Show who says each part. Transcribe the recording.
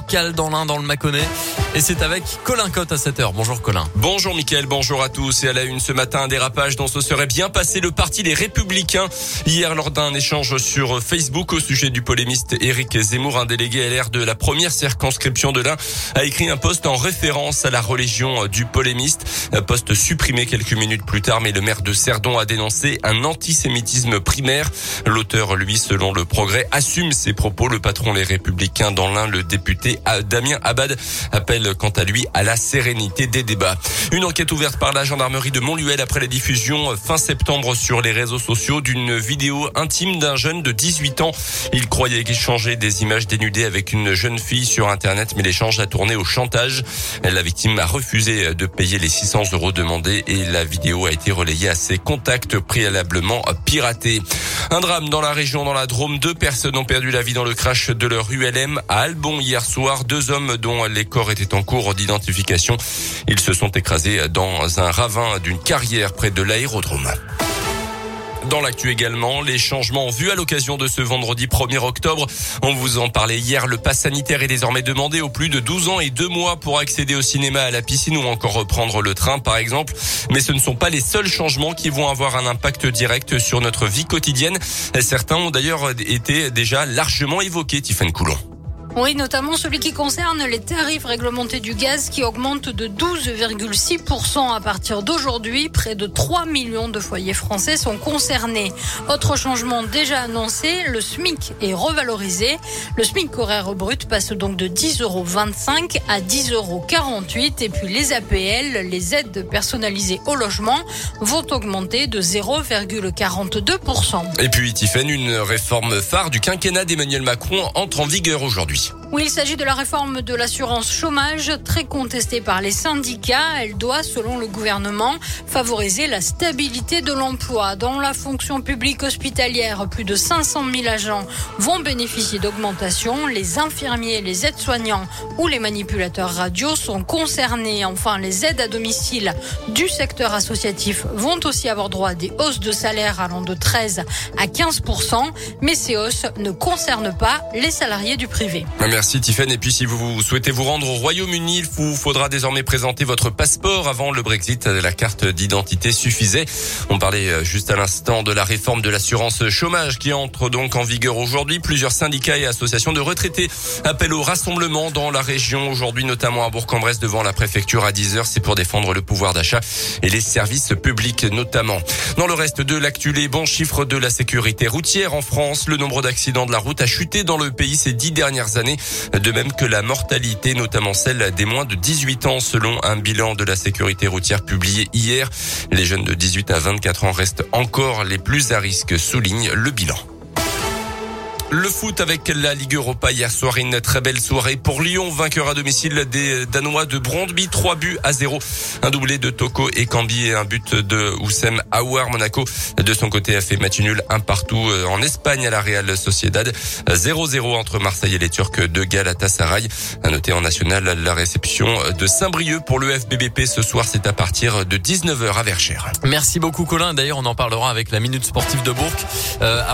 Speaker 1: local dans l'un dans le Mâconnais. Et c'est avec Colin Cotte à 7h. Bonjour Colin.
Speaker 2: Bonjour Mickaël, bonjour à tous. Et à la une ce matin, un dérapage dont se serait bien passé le parti Les Républicains. Hier, lors d'un échange sur Facebook au sujet du polémiste Éric Zemmour, un délégué LR de la première circonscription de l'Ain, a écrit un poste en référence à la religion du polémiste. Un poste supprimé quelques minutes plus tard, mais le maire de Cerdon a dénoncé un antisémitisme primaire. L'auteur, lui, selon le progrès, assume ses propos. Le patron Les Républicains dans l'Ain, le député Damien Abad, appelle quant à lui à la sérénité des débats. Une enquête ouverte par la gendarmerie de Montluel après la diffusion fin septembre sur les réseaux sociaux d'une vidéo intime d'un jeune de 18 ans. Il croyait échanger des images dénudées avec une jeune fille sur Internet, mais l'échange a tourné au chantage. La victime a refusé de payer les 600 euros demandés et la vidéo a été relayée à ses contacts préalablement piratés. Un drame dans la région, dans la Drôme. Deux personnes ont perdu la vie dans le crash de leur ULM à Albon hier soir. Deux hommes dont les corps étaient en cours d'identification. Ils se sont écrasés dans un ravin d'une carrière près de l'aérodrome. Dans l'actu également, les changements vus à l'occasion de ce vendredi 1er octobre. On vous en parlait hier. Le pass sanitaire est désormais demandé aux plus de 12 ans et 2 mois pour accéder au cinéma, à la piscine ou encore reprendre le train, par exemple. Mais ce ne sont pas les seuls changements qui vont avoir un impact direct sur notre vie quotidienne. Certains ont d'ailleurs été déjà largement évoqués, Tiffany Coulon.
Speaker 3: Oui, notamment celui qui concerne les tarifs réglementés du gaz qui augmentent de 12,6% à partir d'aujourd'hui. Près de 3 millions de foyers français sont concernés. Autre changement déjà annoncé, le SMIC est revalorisé. Le SMIC horaire brut passe donc de 10,25 euros à 10,48 euros. Et puis les APL, les aides personnalisées au logement, vont augmenter de 0,42%.
Speaker 2: Et puis Tiffany, une réforme phare du quinquennat d'Emmanuel Macron entre en vigueur aujourd'hui. Прощаемся.
Speaker 3: Oui, il s'agit de la réforme de l'assurance chômage, très contestée par les syndicats. Elle doit, selon le gouvernement, favoriser la stabilité de l'emploi. Dans la fonction publique hospitalière, plus de 500 000 agents vont bénéficier d'augmentation. Les infirmiers, les aides-soignants ou les manipulateurs radio sont concernés. Enfin, les aides à domicile du secteur associatif vont aussi avoir droit à des hausses de salaire allant de 13 à 15 mais ces hausses ne concernent pas les salariés du privé.
Speaker 2: Tiffany. Et puis si vous souhaitez vous rendre au Royaume-Uni, il vous faudra désormais présenter votre passeport avant le Brexit. La carte d'identité suffisait. On parlait euh, juste à l'instant de la réforme de l'assurance chômage qui entre donc en vigueur aujourd'hui. Plusieurs syndicats et associations de retraités appellent au rassemblement dans la région aujourd'hui, notamment à Bourg-en-Bresse devant la préfecture à 10h. C'est pour défendre le pouvoir d'achat et les services publics notamment. Dans le reste de l'actu, les bons chiffres de la sécurité routière en France. Le nombre d'accidents de la route a chuté dans le pays ces dix dernières années de même que la mortalité, notamment celle des moins de 18 ans, selon un bilan de la sécurité routière publié hier. Les jeunes de 18 à 24 ans restent encore les plus à risque, souligne le bilan. Le foot avec la Ligue Europa hier soir, une très belle soirée pour Lyon, vainqueur à domicile des Danois de Brondby, 3 buts à 0. Un doublé de Toko et Cambi et un but de Oussem Aouar. Monaco, de son côté, a fait match nul un partout euh, en Espagne à la Real Sociedad. 0-0 entre Marseille et les Turcs de Galatasaray. À noter en national la réception de Saint-Brieuc pour le FBBP ce soir, c'est à partir de 19h à Verchères.
Speaker 1: Merci beaucoup Colin. D'ailleurs, on en parlera avec la Minute Sportive de Bourg. Euh,